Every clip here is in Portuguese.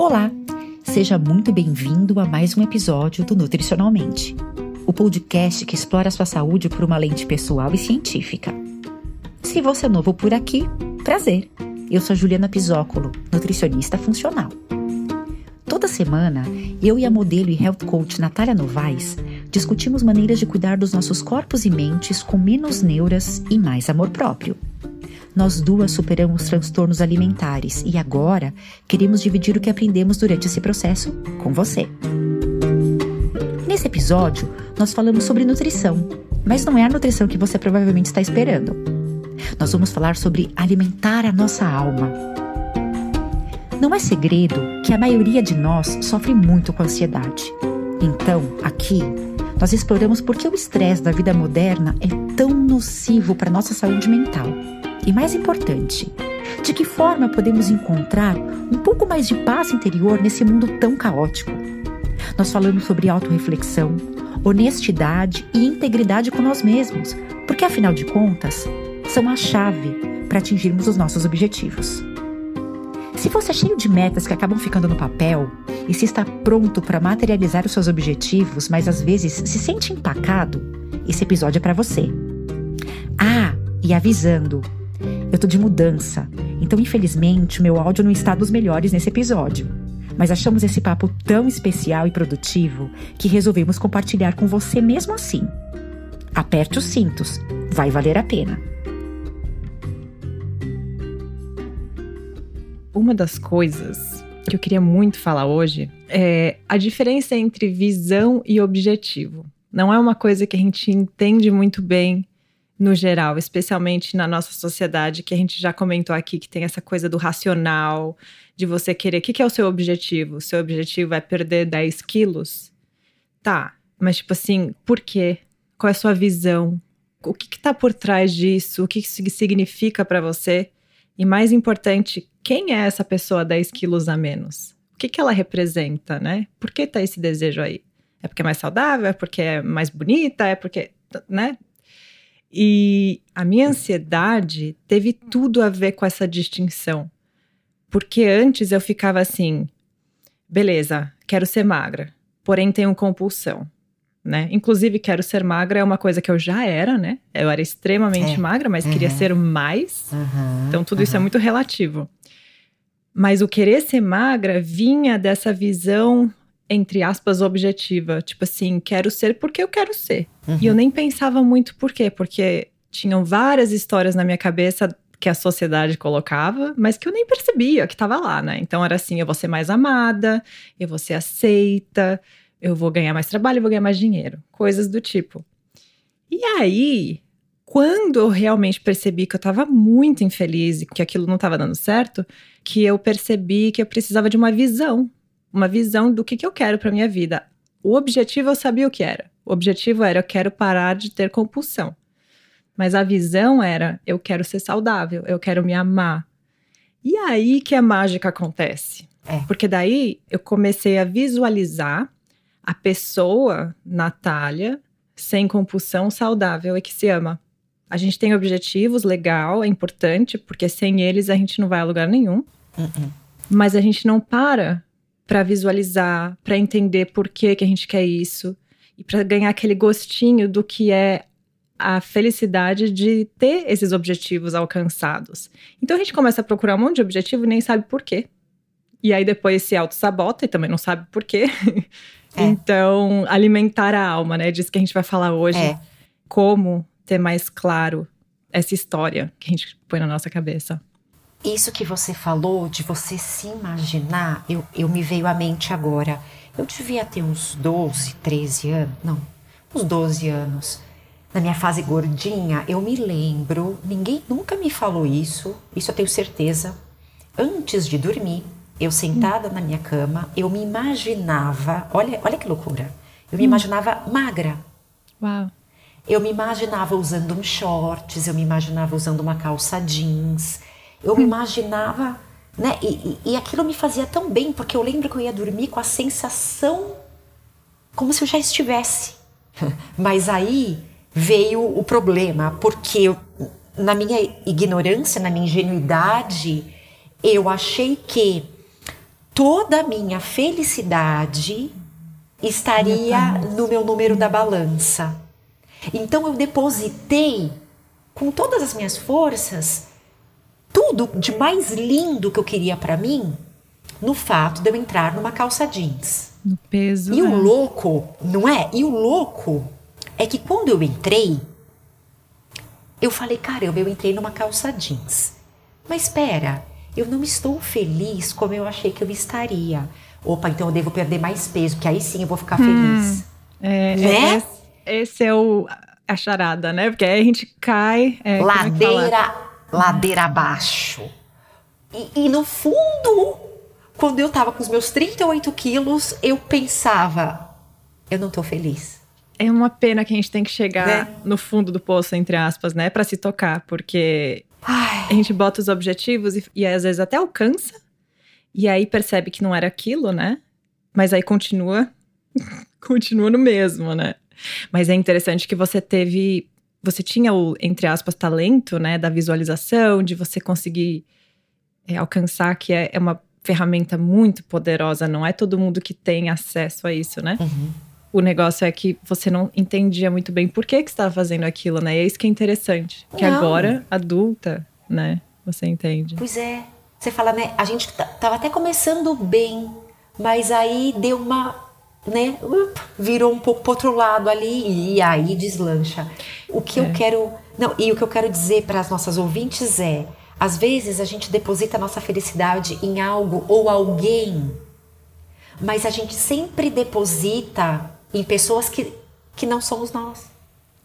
Olá, seja muito bem-vindo a mais um episódio do Nutricionalmente, o podcast que explora a sua saúde por uma lente pessoal e científica. Se você é novo por aqui, prazer. Eu sou Juliana Pisócolo, nutricionista funcional. Toda semana, eu e a modelo e health coach Natália Novaes discutimos maneiras de cuidar dos nossos corpos e mentes com menos neuras e mais amor próprio. Nós duas superamos transtornos alimentares e agora queremos dividir o que aprendemos durante esse processo com você. Nesse episódio, nós falamos sobre nutrição, mas não é a nutrição que você provavelmente está esperando. Nós vamos falar sobre alimentar a nossa alma. Não é segredo que a maioria de nós sofre muito com ansiedade. Então, aqui, nós exploramos por que o estresse da vida moderna é tão nocivo para nossa saúde mental. E mais importante, de que forma podemos encontrar um pouco mais de paz interior nesse mundo tão caótico? Nós falamos sobre autorreflexão, honestidade e integridade com nós mesmos, porque afinal de contas, são a chave para atingirmos os nossos objetivos. Se você é cheio de metas que acabam ficando no papel e se está pronto para materializar os seus objetivos, mas às vezes se sente empacado, esse episódio é para você. Ah, e avisando, eu tô de mudança, então infelizmente o meu áudio não está dos melhores nesse episódio. Mas achamos esse papo tão especial e produtivo que resolvemos compartilhar com você mesmo assim. Aperte os cintos, vai valer a pena. Uma das coisas que eu queria muito falar hoje é a diferença entre visão e objetivo. Não é uma coisa que a gente entende muito bem no geral, especialmente na nossa sociedade, que a gente já comentou aqui, que tem essa coisa do racional, de você querer. O que, que é o seu objetivo? O seu objetivo é perder 10 quilos? Tá, mas tipo assim, por quê? Qual é a sua visão? O que, que tá por trás disso? O que isso significa para você? E mais importante, quem é essa pessoa 10 quilos a menos? O que, que ela representa, né? Por que tá esse desejo aí? É porque é mais saudável? É porque é mais bonita? É porque, né? E a minha ansiedade teve tudo a ver com essa distinção. Porque antes eu ficava assim, beleza, quero ser magra, porém tenho compulsão, né? Inclusive quero ser magra é uma coisa que eu já era, né? Eu era extremamente é. magra, mas uhum. queria ser mais. Uhum. Então tudo uhum. isso é muito relativo. Mas o querer ser magra vinha dessa visão entre aspas, objetiva. Tipo assim, quero ser porque eu quero ser. Uhum. E eu nem pensava muito por quê, porque tinham várias histórias na minha cabeça que a sociedade colocava, mas que eu nem percebia que estava lá, né? Então era assim: eu vou ser mais amada, eu vou ser aceita, eu vou ganhar mais trabalho, eu vou ganhar mais dinheiro. Coisas do tipo. E aí, quando eu realmente percebi que eu estava muito infeliz e que aquilo não estava dando certo, que eu percebi que eu precisava de uma visão uma visão do que, que eu quero para minha vida. O objetivo eu sabia o que era. O objetivo era eu quero parar de ter compulsão. Mas a visão era eu quero ser saudável, eu quero me amar. E aí que a mágica acontece. É. Porque daí eu comecei a visualizar a pessoa, Natália, sem compulsão, saudável e que se ama. A gente tem objetivos, legal, é importante, porque sem eles a gente não vai a lugar nenhum. Uh -uh. Mas a gente não para para visualizar, para entender por que, que a gente quer isso e para ganhar aquele gostinho do que é a felicidade de ter esses objetivos alcançados. Então a gente começa a procurar um monte de objetivo e nem sabe por quê. E aí depois se auto-sabota e também não sabe por quê. É. então, alimentar a alma, né? Disso que a gente vai falar hoje. É. Como ter mais claro essa história que a gente põe na nossa cabeça. Isso que você falou de você se imaginar, eu, eu me veio à mente agora. Eu devia ter uns 12, 13 anos, não, uns 12 anos. Na minha fase gordinha, eu me lembro, ninguém nunca me falou isso, isso eu tenho certeza. Antes de dormir, eu sentada na minha cama, eu me imaginava, olha, olha que loucura. Eu me hum. imaginava magra. Uau. Eu me imaginava usando um shorts, eu me imaginava usando uma calça jeans eu me imaginava, né? E, e, e aquilo me fazia tão bem, porque eu lembro que eu ia dormir com a sensação como se eu já estivesse. Mas aí veio o problema, porque eu, na minha ignorância, na minha ingenuidade, eu achei que toda a minha felicidade estaria no meu número da balança. Então eu depositei com todas as minhas forças tudo de mais lindo que eu queria para mim no fato de eu entrar numa calça jeans. No peso. E é. o louco, não é? E o louco é que quando eu entrei, eu falei, caramba, eu entrei numa calça jeans. Mas espera, eu não estou feliz como eu achei que eu estaria. Opa, então eu devo perder mais peso, que aí sim eu vou ficar feliz. É, Né? esse, esse é o, a charada, né? Porque aí a gente cai. é, é ladeira, ladeira abaixo. E, e no fundo, quando eu tava com os meus 38 quilos, eu pensava, eu não tô feliz. É uma pena que a gente tem que chegar Né? no fundo do poço, entre aspas, né? Pra se tocar, porque Ai, a gente bota os objetivos e, e às vezes até alcança, e aí percebe que não era aquilo, né? Mas aí continua, continua no mesmo, né? Mas é interessante que você teve, você tinha o, entre aspas, talento, né? Da visualização, de você conseguir é, alcançar, que é, é uma ferramenta muito poderosa, não é todo mundo que tem acesso a isso, né? uhum. O negócio é que você não entendia muito bem por que, que você estava fazendo aquilo, né? E é isso que é interessante. Que Não. agora, adulta, né? Você entende. Pois é. Você fala, né? A gente t- tava até começando bem, mas aí deu uma, né? virou um pouco pro outro lado ali e aí deslancha. O que É. eu quero, não, e o que eu quero dizer para as nossas ouvintes é, às vezes a gente deposita a nossa felicidade em algo ou alguém, mas a gente sempre deposita em pessoas que que não somos nós.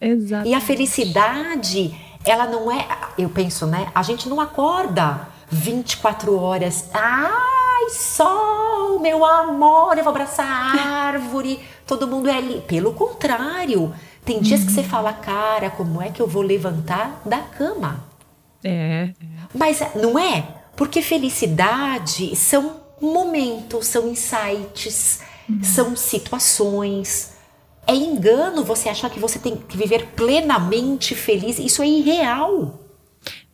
Exato. E a felicidade, ela não é. Eu penso, né? A gente não acorda 24 horas. Ai, meu amor, eu vou abraçar a árvore. Todo mundo é ali. Pelo contrário, tem dias que você fala, cara, como é que eu vou levantar da cama? É. Mas não é? Porque felicidade são momentos, são insights, são situações. É engano você achar que você tem que viver plenamente feliz. Isso é irreal.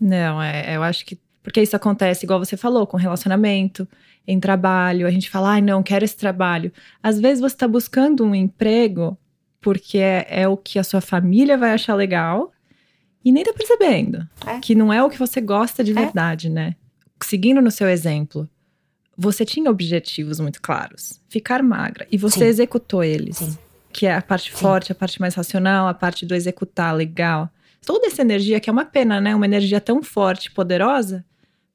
Não, é, eu acho que. Porque isso acontece, igual você falou, com relacionamento, em trabalho. A gente fala, ai, não, quero esse trabalho. Às vezes você está buscando um emprego porque é, é o que a sua família vai achar legal e nem tá percebendo. É. Que não é o que você gosta de É. verdade, né? Seguindo no seu exemplo, você tinha objetivos muito claros. Ficar magra. E você Sim. executou eles. Sim. Que é a parte Sim. forte, a parte mais racional, a parte do executar legal. Toda essa energia, que é uma pena, né? Uma energia tão forte, poderosa,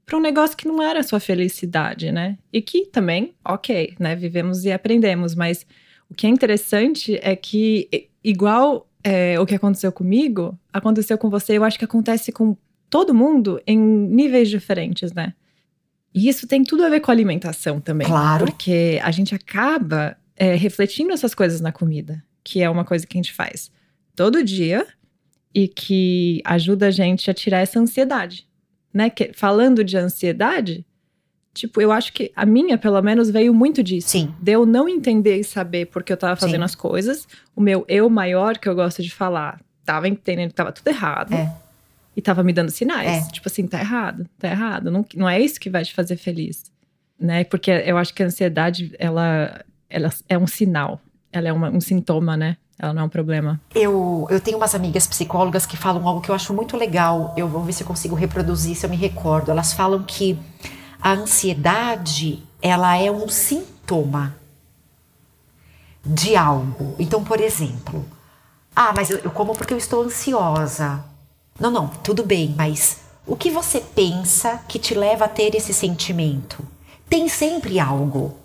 para um negócio que não era a sua felicidade, né? E que também, ok, né? Vivemos e aprendemos, mas o que é interessante é que, igual é, o que aconteceu comigo, aconteceu com você, eu acho que acontece com todo mundo em níveis diferentes, né? E isso tem tudo a ver com a alimentação também. Claro. Porque a gente acaba é, refletindo essas coisas na comida, que é uma coisa que a gente faz todo dia e que ajuda a gente a tirar essa ansiedade, né? Que, falando de ansiedade, tipo, eu acho que a minha, pelo menos, veio muito disso. Sim. De eu não entender e saber porque eu tava fazendo Sim. as coisas. O meu eu maior, que eu gosto de falar, tava entendendo que tava tudo errado. É. E tava me dando sinais. É. Tipo assim, tá errado, tá errado. Não, não é isso que vai te fazer feliz. Né? Porque eu acho que a ansiedade, ela, ela é um sinal. Ela é uma- um sintoma, né? Ela não é um problema. Eu, eu tenho umas amigas psicólogas que falam algo que eu acho muito legal. Eu vou ver se eu consigo reproduzir, se eu me recordo. Elas falam que a ansiedade, ela é um sintoma de algo. Então, por exemplo, ah, mas eu, eu como porque eu estou ansiosa. Não, não, tudo bem, mas o que você pensa que te leva a ter esse sentimento? Tem sempre algo.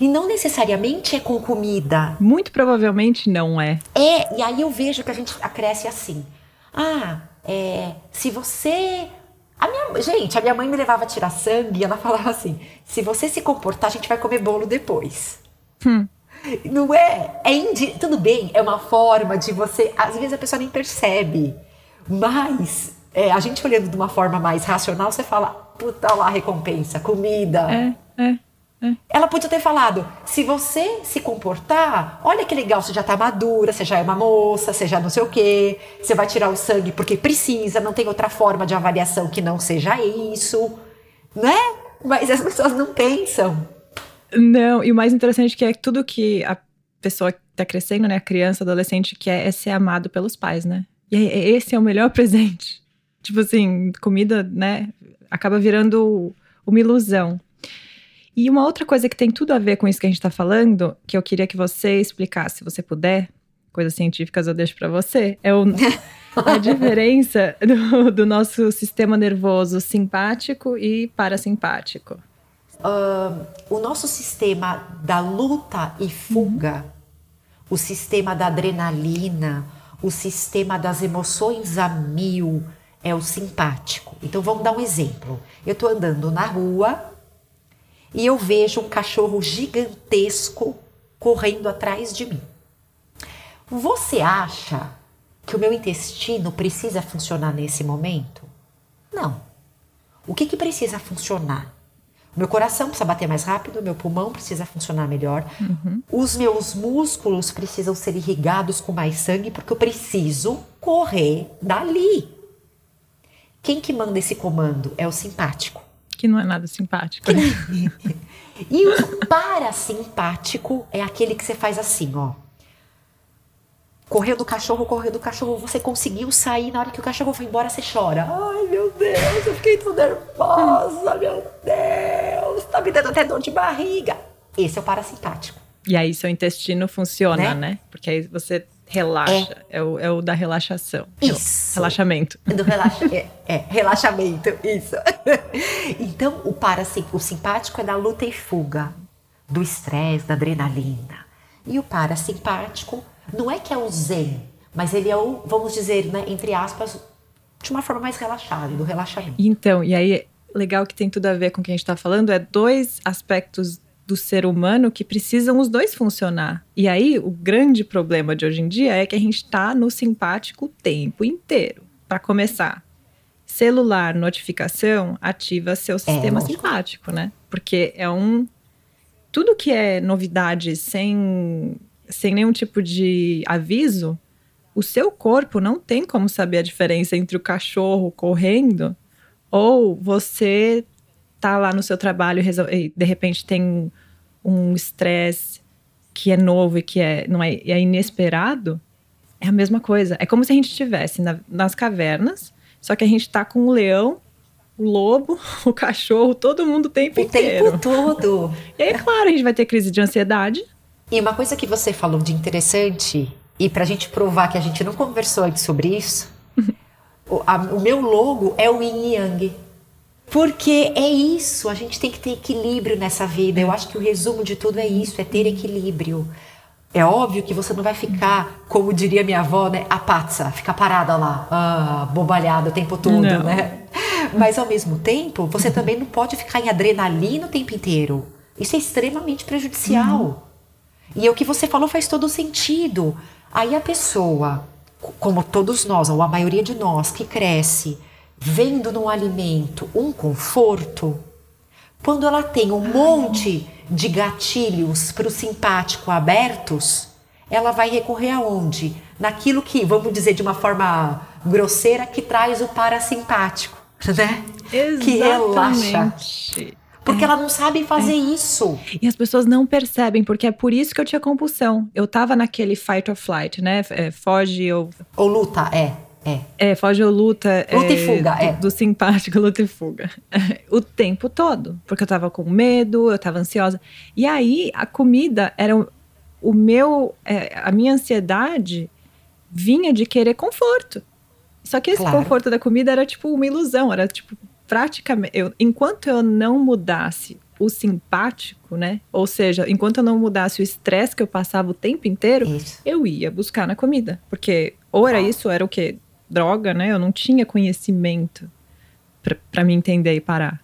E não necessariamente é com comida. Muito provavelmente não é. É, e aí eu vejo que a gente cresce assim. Ah, é, se você. A minha, gente, a minha mãe me levava a tirar sangue e ela falava assim: se você se comportar, a gente vai comer bolo depois. Hum. Não é? É indi... Tudo bem, é uma forma de você. Às vezes a pessoa nem percebe. Mas é, a gente olhando de uma forma mais racional, você fala: puta lá, recompensa, comida. É, é. Ela podia ter falado: se você se comportar, olha que legal, você já tá madura, você já é uma moça, você já não sei o quê, você vai tirar o sangue porque precisa, não tem outra forma de avaliação que não seja isso, né? Mas as pessoas não pensam. Não, e o mais interessante é que é tudo que a pessoa tá crescendo, né, a criança, adolescente, quer é ser amado pelos pais, né? E esse é o melhor presente. Tipo assim, comida, né, acaba virando uma ilusão. E uma outra coisa que tem tudo a ver com isso que a gente está falando, que eu queria que você explicasse, se você puder, coisas científicas eu deixo para você, é o, a diferença do, do, nosso sistema nervoso simpático e parasimpático. Uh, o nosso sistema da luta e fuga, o sistema da adrenalina, o sistema das emoções a mil é o simpático. Então vamos dar um exemplo. Eu estou andando na rua e eu vejo um cachorro gigantesco correndo atrás de mim. Você acha que o meu intestino precisa funcionar nesse momento? Não. O que, que precisa funcionar? Meu coração precisa bater mais rápido, meu pulmão precisa funcionar melhor, uhum. os meus músculos precisam ser irrigados com mais sangue porque eu preciso correr dali. Quem que manda esse comando é o simpático que não é nada simpático. e o parasimpático é aquele que você faz assim, ó. Correu do cachorro, correu do cachorro, você conseguiu sair, na hora que o cachorro foi embora, você chora. Ai, meu Deus, eu fiquei tão nervosa, meu Deus, tá me dando até dor de barriga. Esse é o parasimpático. E aí seu intestino funciona, né? né? Porque aí você relaxa. É, é, o, é o da relaxação. Isso. Relaxamento. Do relaxa, é, é, relaxamento, isso. então, o parasimpático, o simpático é da luta e fuga, do estresse, da adrenalina. E o parasimpático não é que é o zen, mas ele é o, vamos dizer, né, entre aspas, de uma forma mais relaxada, do relaxamento. Então, e aí, legal que tem tudo a ver com o que a gente está falando, é dois aspectos do ser humano que precisam os dois funcionar. E aí, o grande problema de hoje em dia é que a gente está no simpático o tempo inteiro. Para começar, celular, notificação, ativa seu é, sistema é, simpático, né? Porque é um. Tudo que é novidade sem, sem nenhum tipo de aviso, o seu corpo não tem como saber a diferença entre o cachorro correndo ou você tá lá no seu trabalho e de repente tem um estresse que é novo e que é, não é, é inesperado, é a mesma coisa. É como se a gente estivesse na, nas cavernas, só que a gente tá com o leão, o lobo, o cachorro, todo mundo o tempo o inteiro. O tempo todo. E aí, claro, a gente vai ter crise de ansiedade. E uma coisa que você falou de interessante, e pra gente provar que a gente não conversou antes sobre isso, o, a, o meu logo é o yin yang. Porque é isso, a gente tem que ter equilíbrio nessa vida. Eu acho que o resumo de tudo é isso, é ter equilíbrio. É óbvio que você não vai ficar, como diria minha avó, né, a pazza, ficar parada lá, ah, bobalhada o tempo todo, não. né? Mas ao mesmo tempo, você também não pode ficar em adrenalina o tempo inteiro. Isso é extremamente prejudicial. Uhum. E o que você falou faz todo sentido. Aí a pessoa, como todos nós, ou a maioria de nós que cresce vendo no alimento um conforto, quando ela tem um monte de gatilhos para o simpático abertos, ela vai recorrer aonde? Naquilo que, vamos dizer de uma forma grosseira, que traz o parasimpático, né? Exatamente. Que relaxa. Porque é. ela não sabe fazer é. isso. E as pessoas não percebem, porque é por isso que eu tinha compulsão. Eu tava naquele fight or flight, né? É, foge ou. Ou luta, é. É. É, foge ou luta. Luta é, e fuga, do, é. Do simpático, luta e fuga. o tempo todo. Porque eu tava com medo, eu tava ansiosa. E aí, a comida era o, o meu. É, a minha ansiedade vinha de querer conforto. Só que esse claro. conforto da comida era tipo uma ilusão, era tipo praticamente. Eu, enquanto eu não mudasse o simpático, né? Ou seja, enquanto eu não mudasse o estresse que eu passava o tempo inteiro, isso. eu ia buscar na comida. Porque ou era isso, ou era o quê? Droga, né? Eu não tinha conhecimento para me entender e parar.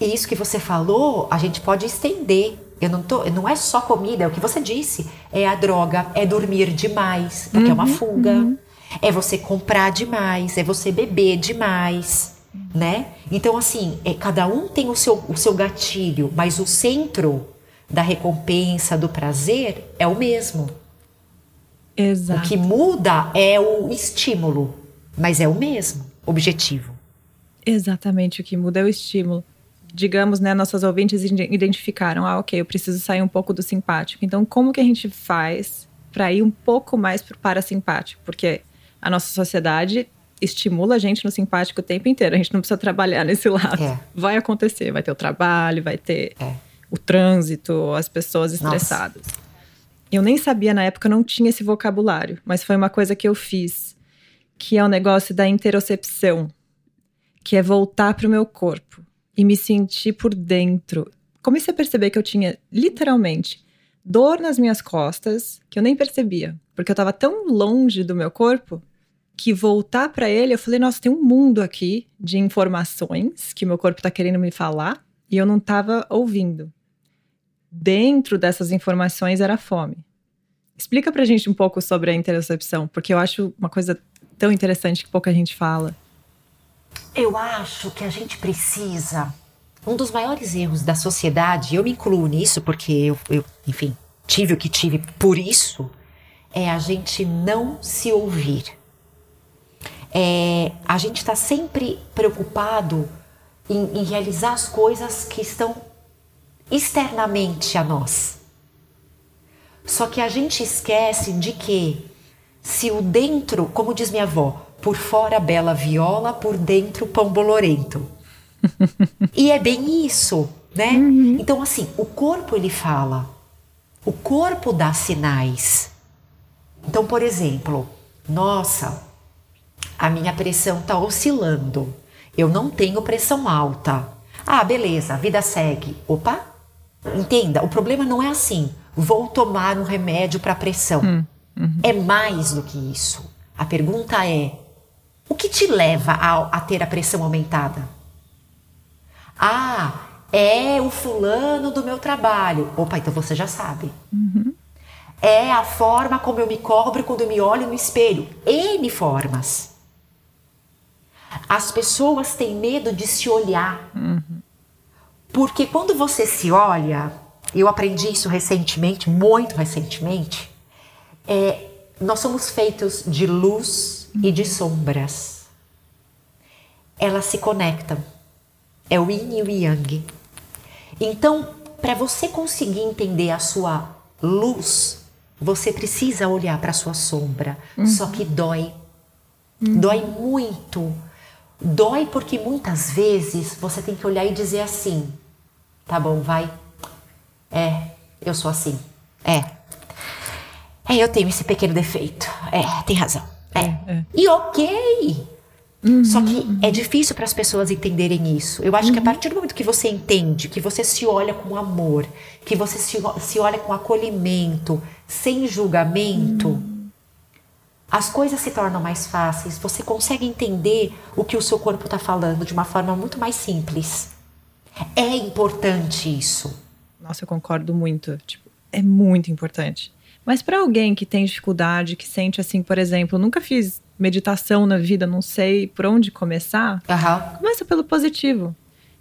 E isso que você falou, a gente pode estender. Eu não tô, não é só comida, é o que você disse. É a droga, é dormir demais, porque uhum, é uma uhum, fuga. Uhum. É você comprar demais, é você beber demais, né? Então assim, é, cada um tem o seu, o seu gatilho, mas o centro da recompensa, do prazer é o mesmo. Exato. O que muda é o estímulo. Mas é o mesmo objetivo. Exatamente, o que muda é o estímulo. digamos, né, nossas ouvintes identificaram, ah, ok, eu preciso sair um pouco do simpático. Então, como que a gente faz para ir um pouco mais para o parasimpático? Porque a nossa sociedade estimula a gente no simpático o tempo inteiro. A gente não precisa trabalhar nesse lado. É. Vai acontecer, vai ter o trabalho, vai ter é. o trânsito, as pessoas estressadas. Nossa. Eu nem sabia na época, não tinha esse vocabulário, mas foi uma coisa que eu fiz, que é o negócio da interocepção, que é voltar para o meu corpo e me sentir por dentro. Comecei a perceber que eu tinha literalmente dor nas minhas costas, que eu nem percebia, porque eu estava tão longe do meu corpo que voltar para ele, eu falei, nossa, tem um mundo aqui de informações que meu corpo está querendo me falar e eu não estava ouvindo. Dentro dessas informações era fome. Explica pra gente um pouco sobre a interocepção, porque eu acho uma coisa tão interessante que pouca gente fala. Eu acho que a gente precisa. Um dos maiores erros da sociedade, eu me incluo nisso porque eu, eu enfim, tive o que tive por isso, é a gente não se ouvir. É, a gente está sempre preocupado em, em realizar as coisas que estão externamente a nós. Só que a gente esquece de que se o dentro, como diz minha avó, por fora bela viola, por dentro pão bolorento. e é bem isso, né? Uhum. Então assim, o corpo ele fala. O corpo dá sinais. Então, por exemplo, nossa, a minha pressão está oscilando. Eu não tenho pressão alta. Ah, beleza, a vida segue. Opa, entenda, o problema não é assim. Vou tomar um remédio para pressão. Hum, uhum. É mais do que isso. A pergunta é: o que te leva a, a ter a pressão aumentada? Ah, é o fulano do meu trabalho. Opa, então você já sabe. Uhum. É a forma como eu me cobro quando eu me olho no espelho. N formas. As pessoas têm medo de se olhar. Uhum. Porque quando você se olha, eu aprendi isso recentemente, muito recentemente, é, nós somos feitos de luz uhum. e de sombras. Elas se conectam. É o yin e o yang. Então, para você conseguir entender a sua luz, você precisa olhar para a sua sombra. Uhum. Só que dói. Uhum. Dói muito Dói porque muitas vezes você tem que olhar e dizer assim: tá bom, vai. É, eu sou assim. É. É, eu tenho esse pequeno defeito. É, tem razão. É. é. é. E ok. Uhum, Só que é difícil para as pessoas entenderem isso. Eu acho uhum. que a uhum. partir do momento que você entende, que você se olha com amor, que você se, se olha com acolhimento, sem julgamento, uhum as coisas se tornam mais fáceis, você consegue entender o que o seu corpo está falando de uma forma muito mais simples. É importante isso. Nossa, eu concordo muito. Tipo, é muito importante. Mas para alguém que tem dificuldade, que sente assim, por exemplo, nunca fiz meditação na vida, não sei por onde começar, uhum. começa pelo positivo.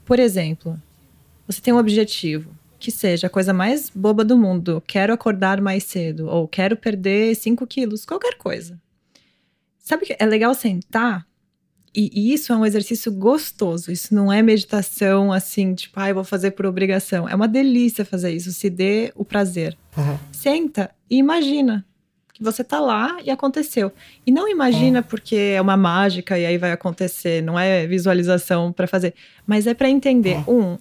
Por exemplo, você tem um objetivo, que seja a coisa mais boba do mundo, quero acordar mais cedo, ou quero perder 5 quilos, qualquer coisa. Sabe que é legal sentar e, isso é um exercício gostoso. Isso não é meditação assim, tipo, ah, eu vou fazer por obrigação. É uma delícia fazer isso. Se dê o prazer. Uhum. Senta e imagina que você tá lá e aconteceu. E não imagina é. porque é uma mágica e aí vai acontecer. Não é visualização para fazer. Mas é para entender, é. um,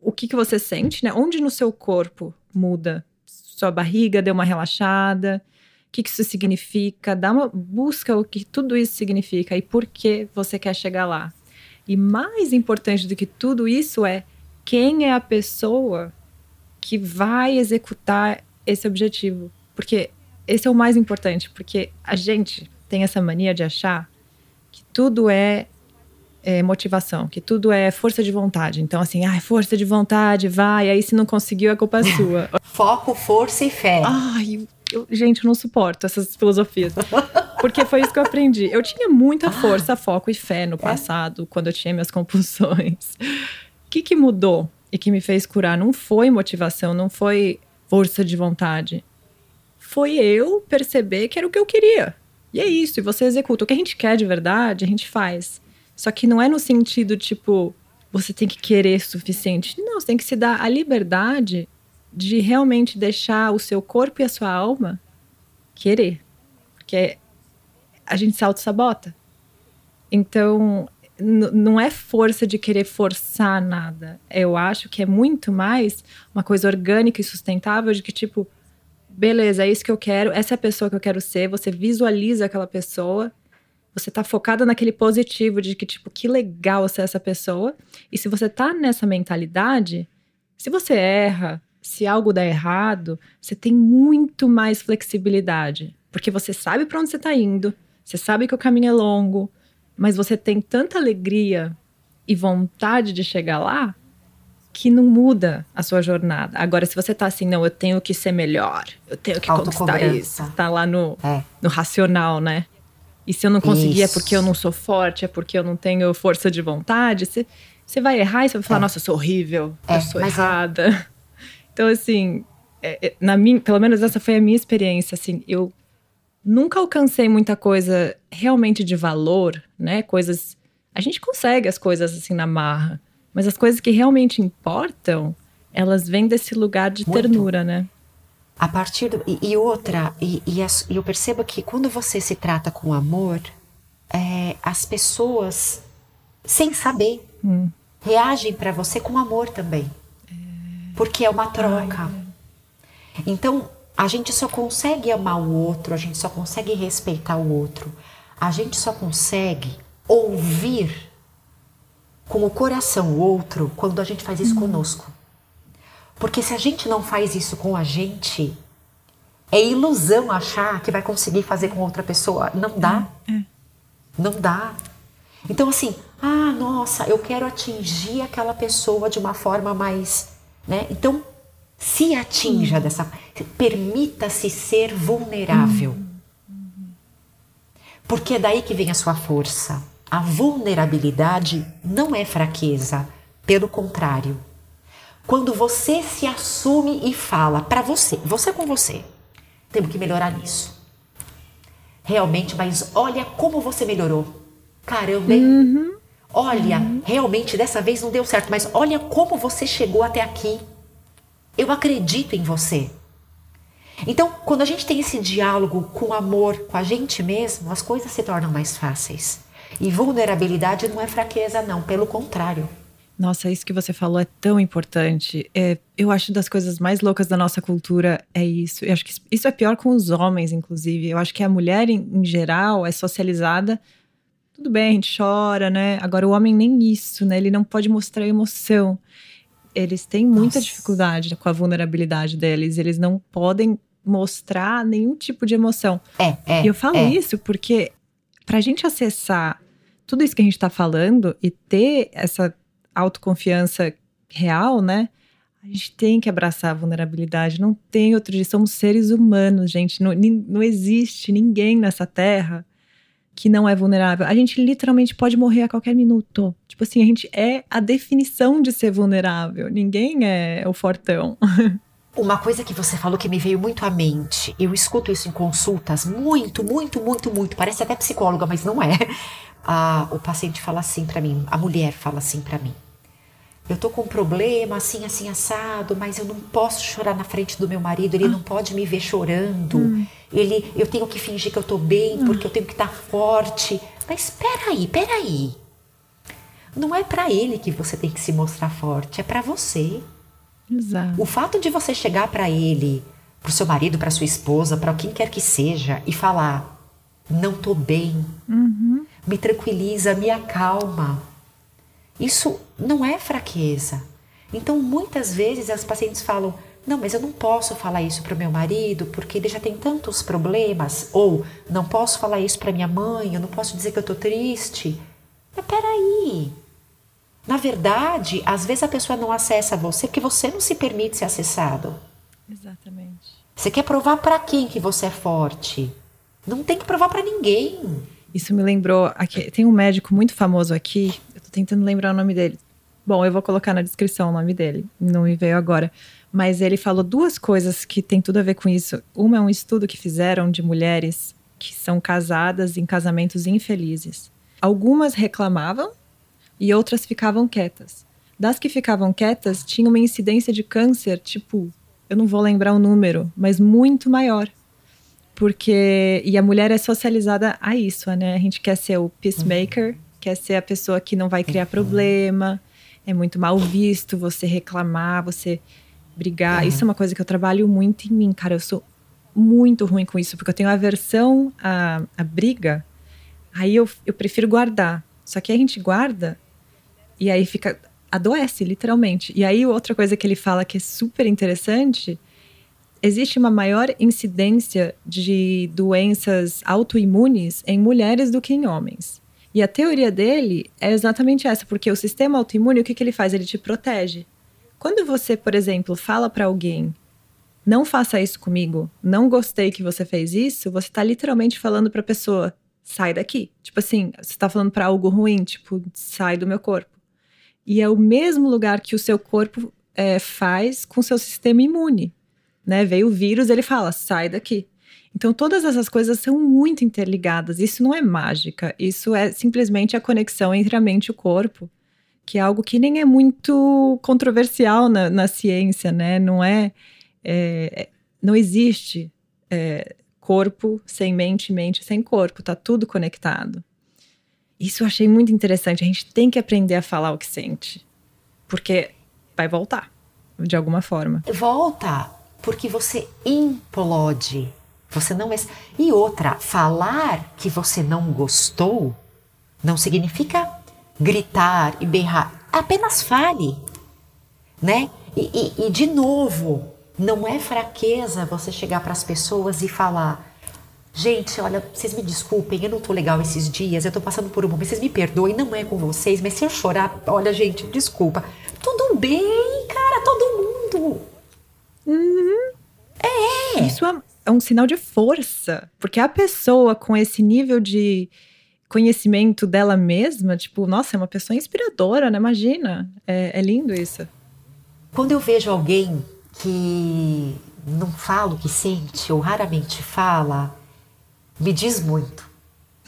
o que, que você sente, né? Onde no seu corpo muda? Sua barriga deu uma relaxada o que, isso significa, dá uma busca o que tudo isso significa e por que você quer chegar lá. E mais importante do que tudo isso é quem é a pessoa que vai executar esse objetivo. Porque esse é o mais importante, porque a gente tem essa mania de achar que tudo é, é motivação, que tudo é força de vontade. Então, assim, ah, força de vontade, vai, aí se não conseguiu, a culpa é sua. Foco, força e fé. Ai, eu, gente, eu não suporto essas filosofias. Porque foi isso que eu aprendi. Eu tinha muita ah. força, foco e fé no é? passado, quando eu tinha minhas compulsões. O que, que mudou e que me fez curar? Não foi motivação, não foi força de vontade. Foi eu perceber que era o que eu queria. E é isso, e você executa. O que a gente quer de verdade, a gente faz. Só que não é no sentido, tipo, você tem que querer o suficiente. Não, você tem que se dar a liberdade de realmente deixar o seu corpo e a sua alma querer. Porque a gente se auto-sabota. Então, não é força de querer forçar nada. Eu acho que é muito mais uma coisa orgânica e sustentável de que, tipo, beleza, é isso que eu quero, essa é a pessoa que eu quero ser, você visualiza aquela pessoa, você tá focada naquele positivo de que, tipo, que legal ser essa pessoa. E se você tá nessa mentalidade, se você erra, se algo dá errado, você tem muito mais flexibilidade. Porque você sabe para onde você tá indo, você sabe que o caminho é longo, mas você tem tanta alegria e vontade de chegar lá que não muda a sua jornada. Agora, se você tá assim, não, eu tenho que ser melhor, eu tenho que conquistar isso, tá lá no, é. no racional, né? E se eu não conseguir isso. é porque eu não sou forte, é porque eu não tenho força de vontade, você, você vai errar e você vai falar, é. nossa, eu sou horrível, é, eu sou é. errada. Então, assim, é, é, na minha, pelo menos essa foi a minha experiência, assim, eu nunca alcancei muita coisa realmente de valor, né? Coisas. A gente consegue as coisas assim na marra, mas as coisas que realmente importam, elas vêm desse lugar de Muito. ternura, né? A partir do, e, e outra, e, e, as, e, eu percebo que quando você se trata com amor, é, as pessoas, sem saber, hum. reagem para você com amor também. É... Porque é uma troca. Ai, é. Então, a gente só consegue amar o outro, a gente só consegue respeitar o outro, a gente só consegue ouvir com o coração o outro quando a gente faz isso uhum. conosco. Porque se a gente não faz isso com a gente, é ilusão achar que vai conseguir fazer com outra pessoa. Não dá. É. é. Não dá. Então, assim, ah, nossa, eu quero atingir aquela pessoa de uma forma mais. Né? Então, se atinja uhum. dessa. Permita-se ser vulnerável. Uhum. Porque é daí que vem a sua força. A vulnerabilidade não é fraqueza, pelo contrário. Quando você se assume e fala para você, você com você, temos que melhorar nisso. Realmente, mas olha como você melhorou. Caramba, hein? Uhum. Olha, uhum. realmente dessa vez não deu certo, mas olha como você chegou até aqui. Eu acredito em você. Então, quando a gente tem esse diálogo com amor com a gente mesmo, as coisas se tornam mais fáceis. E vulnerabilidade não é fraqueza, não, pelo contrário. Nossa, isso que você falou é tão importante. É, eu acho das coisas mais loucas da nossa cultura é isso. Eu acho que isso é pior com os homens, inclusive. Eu acho que a mulher, em, em geral, é socializada. Tudo bem, a gente chora, né? Agora, o homem nem isso, né? Ele não pode mostrar emoção eles têm muita Nossa. dificuldade com a vulnerabilidade deles. Eles não podem mostrar nenhum tipo de emoção. É, é. E eu falo é. isso porque para a gente acessar tudo isso que a gente está falando e ter essa autoconfiança real, né? A gente tem que abraçar a vulnerabilidade. Não tem outro jeito. Somos seres humanos, gente. Não, não existe ninguém nessa terra que não é vulnerável. A gente literalmente pode morrer a qualquer minuto. Tipo assim, a gente é a definição de ser vulnerável. Ninguém é o fortão. Uma coisa que você falou que me veio muito à mente, eu escuto isso em consultas muito, muito, muito, muito. Parece até psicóloga, mas não é. Ah, o paciente fala assim para mim, a mulher fala assim para mim: eu tô com um problema assim, assim, assado, mas eu não posso chorar na frente do meu marido, ele ah. não pode me ver chorando. Hum. Ele, eu tenho que fingir que eu tô bem, hum. porque eu tenho que estar tá forte. Mas espera aí, espera aí. Não é para ele que você tem que se mostrar forte, é para você. Exato. O fato de você chegar para ele, pro seu marido, para sua esposa, para quem quer que seja e falar: "Não tô bem". Uhum. Me tranquiliza, me acalma isso não é fraqueza. Então, muitas vezes as pacientes falam: não, mas eu não posso falar isso para o meu marido porque ele já tem tantos problemas. Ou não posso falar isso para minha mãe, eu não posso dizer que eu estou triste. Mas peraí. Na verdade, às vezes a pessoa não acessa você porque você não se permite ser acessado. Exatamente. Você quer provar para quem que você é forte? Não tem que provar para ninguém. Isso me lembrou. Aqui, tem um médico muito famoso aqui, tô tentando lembrar o nome dele. Bom, eu vou colocar na descrição o nome dele, não me veio agora. Mas ele falou duas coisas que tem tudo a ver com isso. Uma é um estudo que fizeram de mulheres que são casadas em casamentos infelizes. Algumas reclamavam, e outras ficavam quietas. Das que ficavam quietas, tinha uma incidência de câncer, tipo, eu não vou lembrar o número, mas muito maior. Porque. E a mulher é socializada a isso, né? A gente quer ser o peacemaker, quer ser a pessoa que não vai criar problema. É muito mal visto você reclamar, você brigar. Uhum. Isso é uma coisa que eu trabalho muito em mim, cara. Eu sou muito ruim com isso, porque eu tenho aversão à, à briga. Aí eu, eu prefiro guardar. Só que a gente guarda e aí fica adoece, literalmente. E aí, outra coisa que ele fala que é super interessante: existe uma maior incidência de doenças autoimunes em mulheres do que em homens. E a teoria dele é exatamente essa, porque o sistema autoimune, o que, que ele faz? Ele te protege. Quando você, por exemplo, fala para alguém, não faça isso comigo, não gostei que você fez isso, você está literalmente falando para a pessoa, sai daqui. Tipo assim, você está falando para algo ruim, tipo, sai do meu corpo. E é o mesmo lugar que o seu corpo é, faz com o seu sistema imune. Né? Veio o vírus, ele fala: sai daqui. Então, todas essas coisas são muito interligadas. Isso não é mágica, isso é simplesmente a conexão entre a mente e o corpo, que é algo que nem é muito controversial na, na ciência, né? Não é. é não existe é, corpo sem mente, mente sem corpo, tá tudo conectado. Isso eu achei muito interessante. A gente tem que aprender a falar o que sente. Porque vai voltar, de alguma forma. Volta, porque você implode. Você não. E outra, falar que você não gostou não significa gritar e berrar. Apenas fale, né? E, e, e de novo, não é fraqueza você chegar para as pessoas e falar: Gente, olha, vocês me desculpem, eu não tô legal esses dias, eu tô passando por um momento, vocês me perdoem, não é com vocês, mas se eu chorar, olha, gente, desculpa. Tudo bem, cara, todo mundo. Uhum. É. Isso é, é um sinal de força, porque a pessoa com esse nível de conhecimento dela mesma, tipo, nossa, é uma pessoa inspiradora, né? Imagina. É, é lindo isso. Quando eu vejo alguém que não fala o que sente ou raramente fala, me diz muito.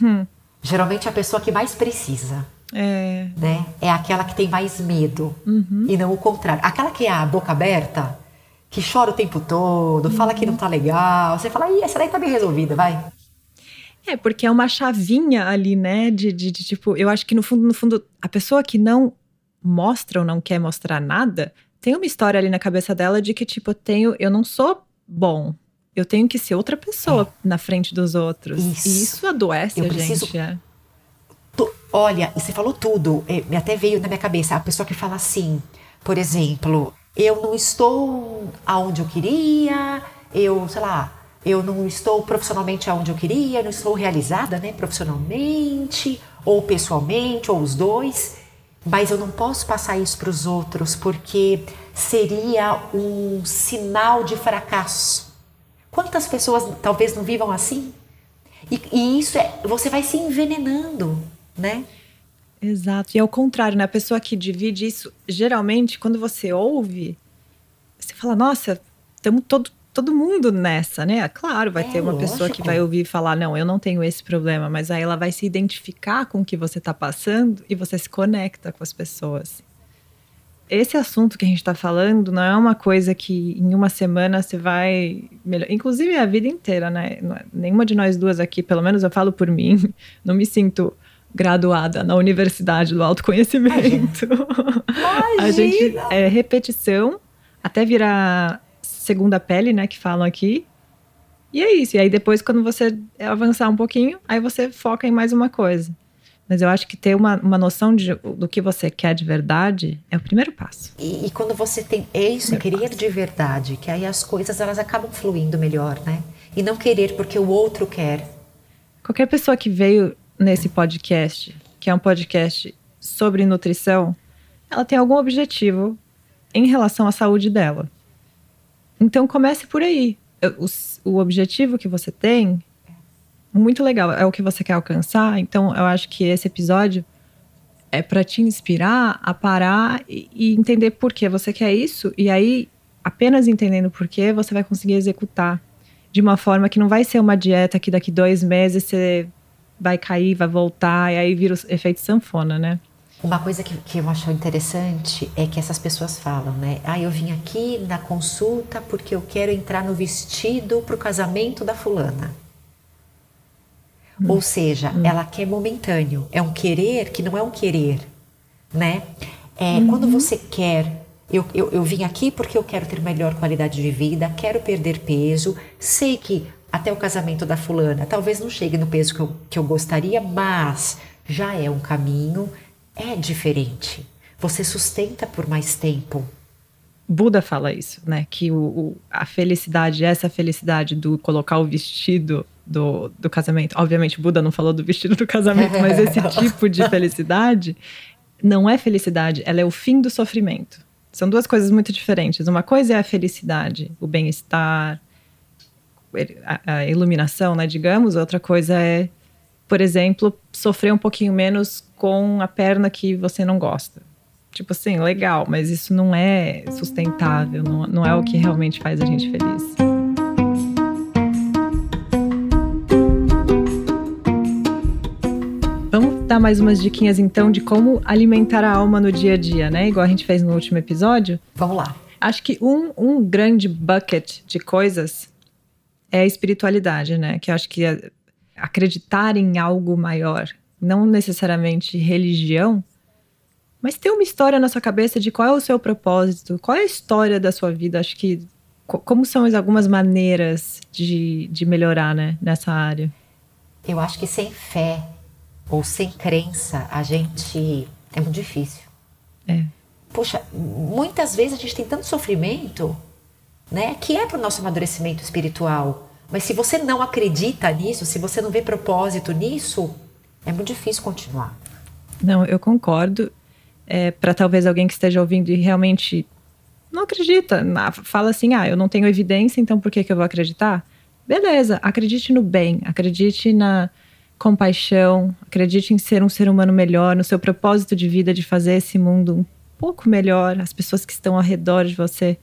Hum. Geralmente é a pessoa que mais precisa. É. Né? É aquela que tem mais medo. Uhum. E não o contrário. Aquela que é a boca aberta, que chora o tempo todo, uhum. fala que não tá legal. Você fala, ih, essa daí tá bem resolvida, vai. É, porque é uma chavinha ali, né? De, de, de, tipo, eu acho que no fundo, no fundo, a pessoa que não mostra ou não quer mostrar nada, tem uma história ali na cabeça dela de que, tipo, eu tenho, eu não sou bom, eu tenho que ser outra pessoa é. na frente dos outros. Isso. E isso adoece eu a preciso... gente. É. Olha, você falou tudo. É, até veio na minha cabeça a pessoa que fala assim, por exemplo, eu não estou aonde eu queria, eu, sei lá, eu não estou profissionalmente aonde eu queria, não estou realizada, né, profissionalmente ou pessoalmente ou os dois, mas eu não posso passar isso para os outros porque seria um sinal de fracasso. Quantas pessoas talvez não vivam assim? E, e isso é, você vai se envenenando, né? Exato. E ao contrário, né? A pessoa que divide isso, geralmente, quando você ouve, você fala, nossa, estamos todo, todo mundo nessa, né? Claro, vai é, ter uma lógico. pessoa que vai ouvir e falar, não, eu não tenho esse problema, mas aí ela vai se identificar com o que você está passando e você se conecta com as pessoas esse assunto que a gente está falando não é uma coisa que em uma semana você vai melhor. Inclusive a vida inteira, né? É, nenhuma de nós duas aqui, pelo menos eu falo por mim, não me sinto graduada na universidade do autoconhecimento. Imagina. a gente é repetição até virar segunda pele, né? Que falam aqui. E é isso. E aí depois, quando você avançar um pouquinho, aí você foca em mais uma coisa. Mas eu acho que ter uma, uma noção de, do que você quer de verdade é o primeiro passo. E, e quando você tem é isso, querer passo. de verdade, que aí as coisas elas acabam fluindo melhor, né? E não querer porque o outro quer. Qualquer pessoa que veio nesse podcast, que é um podcast sobre nutrição, ela tem algum objetivo em relação à saúde dela. Então comece por aí. O, o objetivo que você tem muito legal, é o que você quer alcançar. Então, eu acho que esse episódio é para te inspirar a parar e, e, entender por que você quer isso. E aí, apenas entendendo por que, você vai conseguir executar de uma forma que não vai ser uma dieta que daqui dois meses você vai cair, vai voltar, e aí vira o efeito sanfona, né? Uma coisa que, que eu acho interessante é que essas pessoas falam, né? Ah, eu vim aqui na consulta porque eu quero entrar no vestido para o casamento da fulana. Hum. Ou seja, hum. ela quer momentâneo. É um querer que não é um querer, né? É, uhum. Quando você quer eu, eu, eu, vim aqui porque eu quero ter melhor qualidade de vida, quero perder peso, sei que até o casamento da fulana talvez não chegue no peso que eu, que eu gostaria, mas já é um caminho, é diferente. Você sustenta por mais tempo. Buda fala isso, né? Que o, o, a felicidade, essa felicidade do colocar o vestido do, do casamento. Obviamente, Buda não falou do vestido do casamento, mas esse tipo de felicidade não é felicidade, ela é o fim do sofrimento. São duas coisas muito diferentes. Uma coisa é a felicidade, o bem-estar, a, a, iluminação, né, digamos. Outra coisa é, por exemplo, sofrer um pouquinho menos com a perna que você não gosta. Tipo assim, legal, mas isso não é sustentável, não, não é o que realmente faz a gente feliz. dar mais umas diquinhas então de como alimentar a alma no dia a dia, né? Igual a gente fez no último episódio. Vamos lá. Acho que um, um grande bucket de coisas é a espiritualidade, né? Que eu acho que é acreditar em algo maior, não necessariamente religião, mas ter uma história na sua cabeça de qual é o seu propósito, qual é a história da sua vida. Acho que como são algumas maneiras de, de melhorar, né, nessa área. Eu acho que sem fé ou sem crença, a gente. É muito difícil. É. Puxa, muitas vezes a gente tem tanto sofrimento, né? Que é para o nosso amadurecimento espiritual. Mas se você não acredita nisso, se você não vê propósito nisso, é muito difícil continuar. Não, eu concordo. É, para talvez alguém que esteja ouvindo e realmente não acredita, fala assim: ah, eu não tenho evidência, então por que, que eu vou acreditar? Beleza, acredite no bem, acredite na, compaixão, acredite em ser um ser humano melhor, no seu propósito de vida de fazer esse mundo um pouco melhor, as pessoas que estão ao redor de você.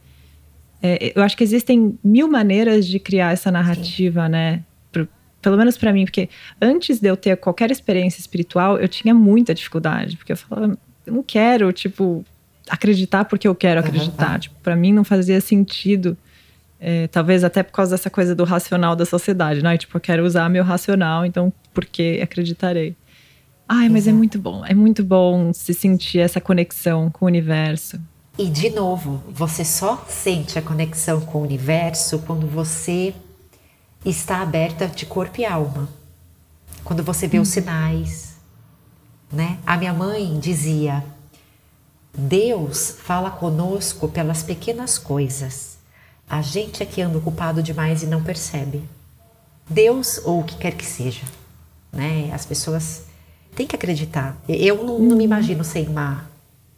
É, eu acho que existem mil maneiras de criar essa narrativa, Sim. né? Pro, pelo menos para mim, porque antes de eu ter qualquer experiência espiritual, eu tinha muita dificuldade, porque eu falava, eu não quero, tipo, acreditar porque eu quero acreditar. Uhum. Tipo, para mim não fazia sentido é, talvez até por causa dessa coisa do racional da sociedade, né? Tipo, eu quero usar meu racional, então por que acreditarei? Ai, mas é Exato. é muito bom, é muito bom se sentir essa conexão com o universo. E de novo, você só sente a conexão com o universo quando você está aberta de corpo e alma. Quando você vê hum. os sinais, né? A minha mãe dizia: Deus fala conosco pelas pequenas coisas. A gente é que anda ocupado demais e não percebe. Deus ou o que quer que seja, né? As pessoas têm que acreditar. Eu não, não me imagino sem uma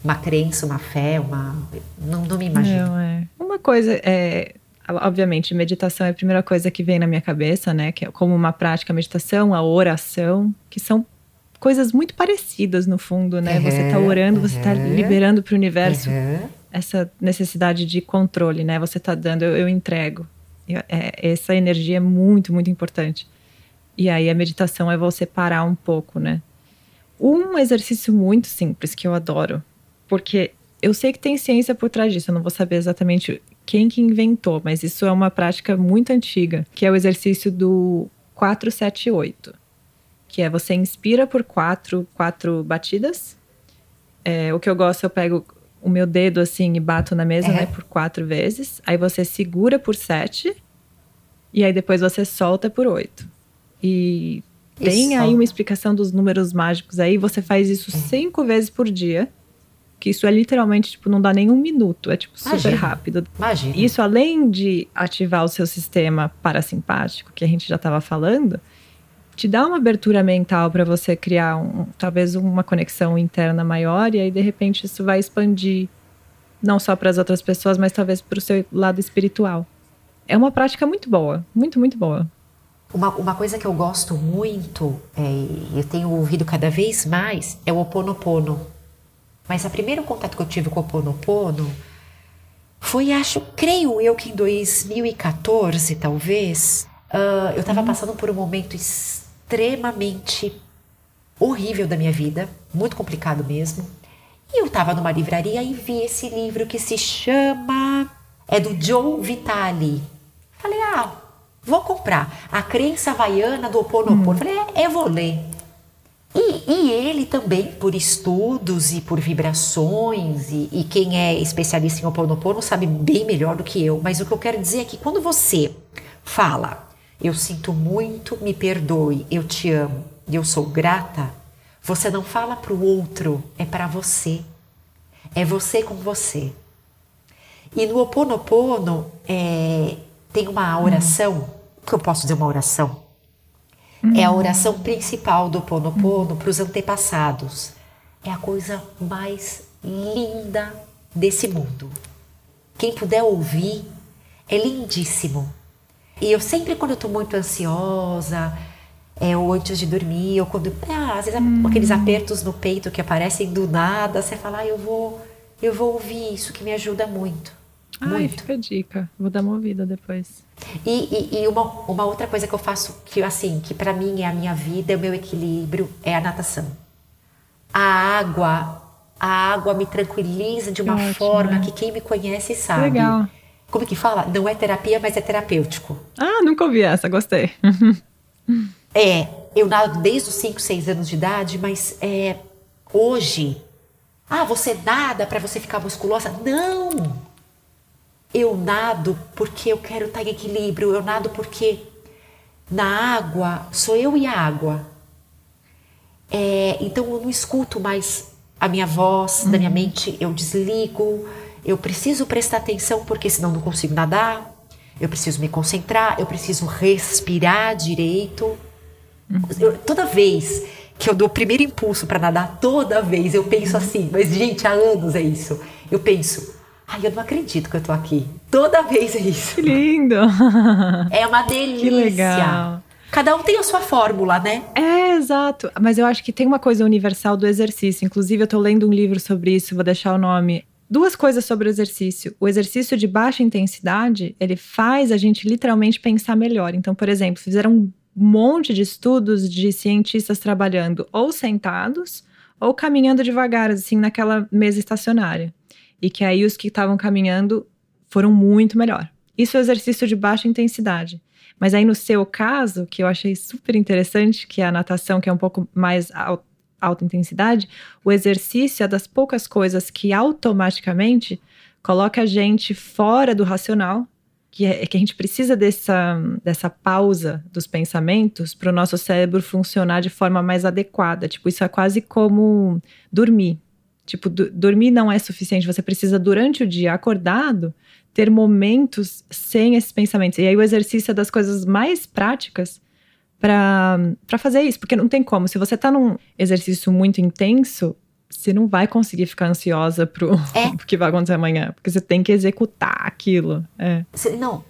uma crença, uma fé, uma não, não me imagino. Não, é. Uma coisa é obviamente, meditação é a primeira coisa que vem na minha cabeça, né? Que é como uma prática, a meditação, a oração, que são coisas muito parecidas no fundo, né? Uhum, você está orando, uhum, você está liberando para o universo uhum essa necessidade de controle, né? Você está dando, eu, eu entrego. Eu, é, essa energia é muito, muito importante. E aí a meditação é você parar um pouco, né? Um exercício muito simples que eu adoro, porque eu sei que tem ciência por trás disso, eu não vou saber exatamente quem que inventou, mas isso é uma prática muito antiga, que é o exercício do 478, que é você inspira por quatro, quatro batidas. É, o que eu gosto, eu pego o meu dedo assim e bato na mesa, né, por quatro vezes. Aí você segura por sete. E aí depois você solta por oito. E tem aí uma explicação dos números mágicos aí. Você faz isso cinco vezes por dia. Que isso é literalmente, tipo, não dá nem um minuto. É, tipo, super Imagina. rápido. Imagina. Isso, além de ativar o seu sistema parasimpático, que a gente já estava falando, te dá uma abertura mental para você criar um, talvez uma conexão interna maior e aí de repente isso vai expandir não só para as outras pessoas, mas talvez para o seu lado espiritual. É uma prática muito boa, muito, muito boa. Uma, uma coisa que eu gosto muito, é, eu tenho ouvido cada vez mais, é o Oponopono. Mas o primeiro contato que eu tive com o Oponopono foi, acho, creio eu que em 2014, talvez, uh, eu estava uhum. passando por um momento extremamente horrível da minha vida, muito complicado mesmo. E eu estava numa livraria e vi esse livro que se chama. É do Joe Vitale. Falei, ah, vou comprar. A crença havaiana do Oponopono. Hum. Falei, é, eu vou ler. E, e, ele também, por estudos e por vibrações, e, e quem é especialista em Oponopono sabe bem melhor do que eu, mas o que eu quero dizer é que quando você fala, eu sinto muito, me perdoe, eu te amo eu sou grata, você não fala para o outro, é para você. É você com você. E no Oponopono é, tem uma oração, que eu posso dizer uma oração, Uhum. É a oração principal do Ponopono para os antepassados. É a coisa mais linda desse mundo. Quem puder ouvir, é lindíssimo. E eu sempre, quando eu estou muito ansiosa, é, ou antes de dormir, ou quando. Ah, às vezes uhum. aqueles apertos no peito que aparecem do nada, você fala, ah, eu vou, eu vou ouvir isso que me ajuda muito. Ai, muito. fica a dica. Vou dar uma ouvida depois. E, e, e, uma, uma outra coisa que eu faço, que assim, que para mim é a minha vida, é o meu equilíbrio, é a natação. A água, a água me tranquiliza de uma Ótimo, forma né? que quem me conhece sabe. Legal. Como que fala? Não é terapia, mas é terapêutico. Ah, nunca ouvi essa, gostei. é, eu nado desde os 5, 6 anos de idade, mas é, hoje, ah, você nada para você ficar musculosa? Não! Eu nado porque eu quero estar em equilíbrio, eu nado porque na água sou eu e a água. É, então eu não escuto mais a minha voz uhum. da minha uhum. mente, eu desligo, eu preciso prestar atenção porque senão não consigo nadar, eu preciso me concentrar, eu preciso respirar direito. Uhum. Eu, toda vez que eu dou o primeiro impulso para nadar, toda vez eu penso assim, mas gente, há anos é isso. Eu penso, Ai, eu não acredito que eu tô aqui. Toda vez é isso. Que lindo! É uma delícia. Que legal. Cada um tem a sua fórmula, né? É, exato. Mas eu acho que tem uma coisa universal do exercício. Inclusive, eu tô lendo um livro sobre isso, vou deixar o nome. Duas coisas sobre o exercício. O exercício de baixa intensidade, ele faz a gente literalmente pensar melhor. Então, por exemplo, fizeram um monte de estudos de cientistas trabalhando ou sentados ou caminhando devagar, assim, naquela mesa estacionária e que aí os que estavam caminhando foram muito melhor. Isso é exercício de baixa intensidade. Mas aí no seu caso, que eu achei super interessante, que é a natação, que é um pouco mais alta intensidade, o exercício é das poucas coisas que automaticamente coloca a gente fora do racional, que é que a gente precisa dessa, dessa pausa dos pensamentos para o nosso cérebro funcionar de forma mais adequada. Tipo, isso é quase como dormir. Tipo, dormir não é suficiente, você precisa, durante o dia, acordado, ter momentos sem esses pensamentos. E aí o exercício é das coisas mais práticas para fazer isso, porque não tem como. Se você tá num exercício muito intenso, você não vai conseguir ficar ansiosa pro, é. que vai acontecer amanhã, porque você tem que executar aquilo. É. Você, não.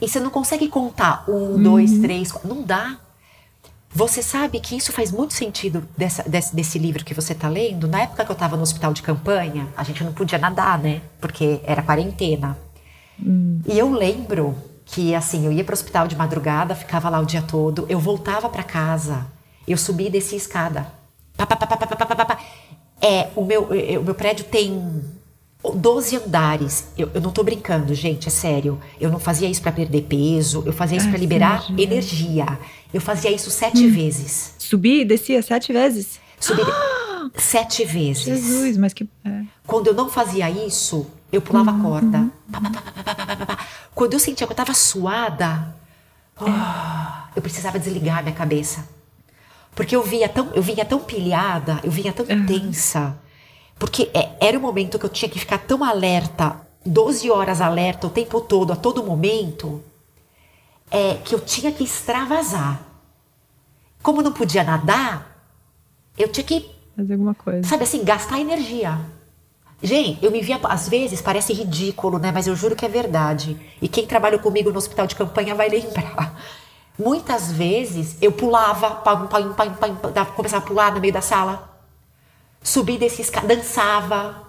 E você não consegue contar um, uhum. dois, três, quatro. Não dá. Você sabe que isso faz muito sentido dessa, desse, desse, livro que você está lendo. Na época que eu estava no hospital de campanha, a gente não podia nadar, né? Porque era quarentena. Hum. E eu lembro que, assim, eu ia para o hospital de madrugada, ficava lá o dia todo, eu voltava para casa, eu subia e descia a escada. Pá, pá, pá, é, o meu, o meu prédio tem 12 andares. Eu, eu não tô brincando, gente, é sério. Eu não fazia isso para perder peso, eu fazia isso para liberar energia. Eu fazia isso sete hum. vezes. Subia e descia sete vezes? Subi ah! sete vezes. Jesus, mas que. É. Quando eu não fazia isso, eu pulava a corda. Uhum. Quando eu sentia que eu tava suada, oh, eu precisava desligar minha cabeça. Porque eu vinha tão, eu vinha tão pilhada, eu vinha tão uhum. tensa porque é, era o momento que eu tinha que ficar tão alerta, 12 horas alerta o tempo todo, a todo momento, é, que eu tinha que extravasar. Como não podia nadar, eu tinha que. Fazer alguma coisa. Sabe assim, gastar energia. Gente, eu me via, às vezes, parece ridículo, né? Mas eu juro que é verdade. E quem trabalhou comigo no hospital de campanha vai lembrar. Muitas vezes eu pulava, pam, pam, pam, pam, começava a pular no meio da sala subir desses dançava.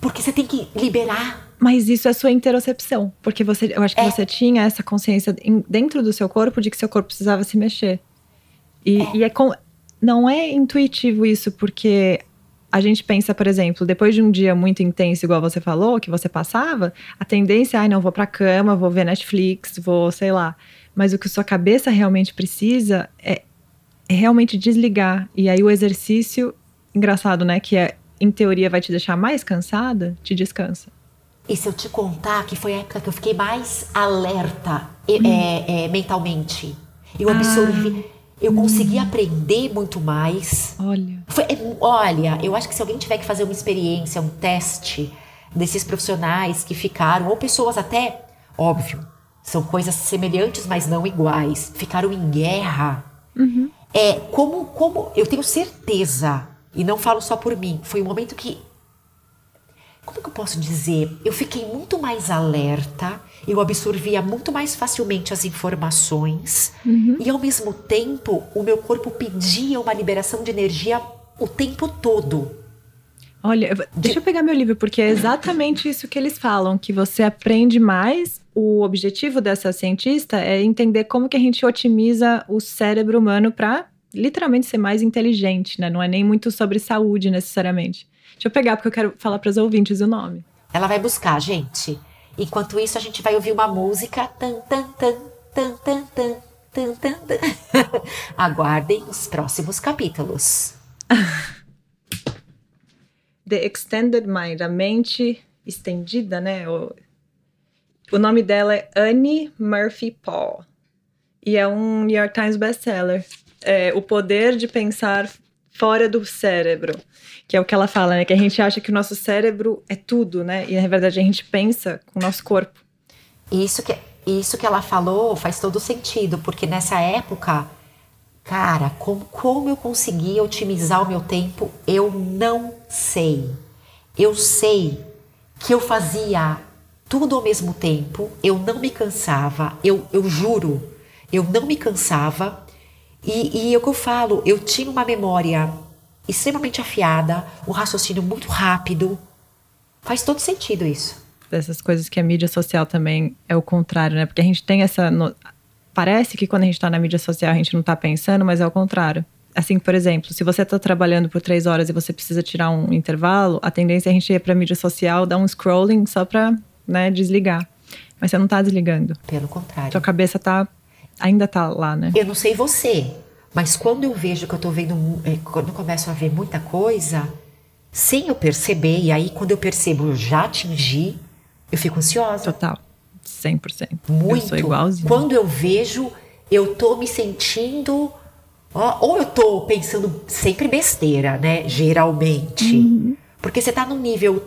Porque você tem que liberar. Mas isso é sua interocepção. Porque você, eu acho que é. você tinha essa consciência dentro do seu corpo de que seu corpo precisava se mexer. E é, e é com, não é intuitivo isso, porque a gente pensa, por exemplo, depois de um dia muito intenso, igual você falou, que você passava, a tendência é, ai, não, vou pra cama, vou ver Netflix, vou, sei lá. Mas o que sua cabeça realmente precisa é, é realmente desligar. E aí o exercício, engraçado, né, que é, em teoria vai te deixar mais cansada, te descansa. E se eu te contar que foi a época que eu fiquei mais alerta hum. é, é, mentalmente, eu absorvi. Ah eu consegui aprender muito mais. Olha. Foi, é, olha, eu acho que se alguém tiver que fazer uma experiência, um teste desses profissionais que ficaram, ou pessoas até, óbvio, são coisas semelhantes, mas não iguais, ficaram em guerra. Uhum. É como, como eu tenho certeza, e não falo só por mim, foi um momento que como que eu posso dizer? Eu fiquei muito mais alerta, eu absorvia muito mais facilmente as informações uhum. e ao mesmo tempo o meu corpo pedia uma liberação de energia o tempo todo. Olha, deixa eu pegar meu livro, porque é exatamente isso que eles falam, que você aprende mais. O objetivo dessa cientista é entender como que a gente otimiza o cérebro humano para literalmente ser mais inteligente, né? Não é nem muito sobre saúde necessariamente. Deixa eu pegar porque eu quero falar para os ouvintes o nome. Ela vai buscar, gente. Enquanto isso, a gente vai ouvir uma música. Tan, tan, tan, tan, tan, tan, tan, tan. Aguardem os próximos capítulos. The Extended Mind, a mente estendida, né? O, o nome dela é Annie Murphy Paul. E é um New York Times bestseller. É, o poder de pensar fora do cérebro que é o que ela fala, né? Que a gente acha que o nosso cérebro é tudo, né? E na verdade a gente pensa com o nosso corpo. Isso que, isso que ela falou faz todo sentido, porque nessa época, cara, como, como eu conseguia otimizar o meu tempo, eu não sei. Eu sei que eu fazia tudo ao mesmo tempo, eu não me cansava, eu, eu juro, eu não me cansava. E, e é o que eu falo, eu tinha uma memória extremamente afiada, um raciocínio muito rápido. Faz todo sentido isso. Dessas coisas que a mídia social também é o contrário, né? Porque a gente tem essa. No... Parece que quando a gente está na mídia social a gente não está pensando, mas é o contrário. Assim, por exemplo, se você está trabalhando por três horas e você precisa tirar um intervalo, a tendência é a gente ir para a mídia social, dar um scrolling só para né, desligar. Mas você não está desligando. Pelo contrário. Sua cabeça tá, ainda está lá, né? Eu não sei você, mas quando eu vejo que eu estou vendo, é, quando eu começo a ver muita coisa, sem eu perceber, e aí quando eu percebo, eu já atingi, eu fico ansiosa. Total. 100%. Muito. Eu sou igualzinho. Quando eu vejo, eu tô me sentindo. Ó, ou eu tô pensando sempre besteira, né? Geralmente. Uhum. Porque você tá num nível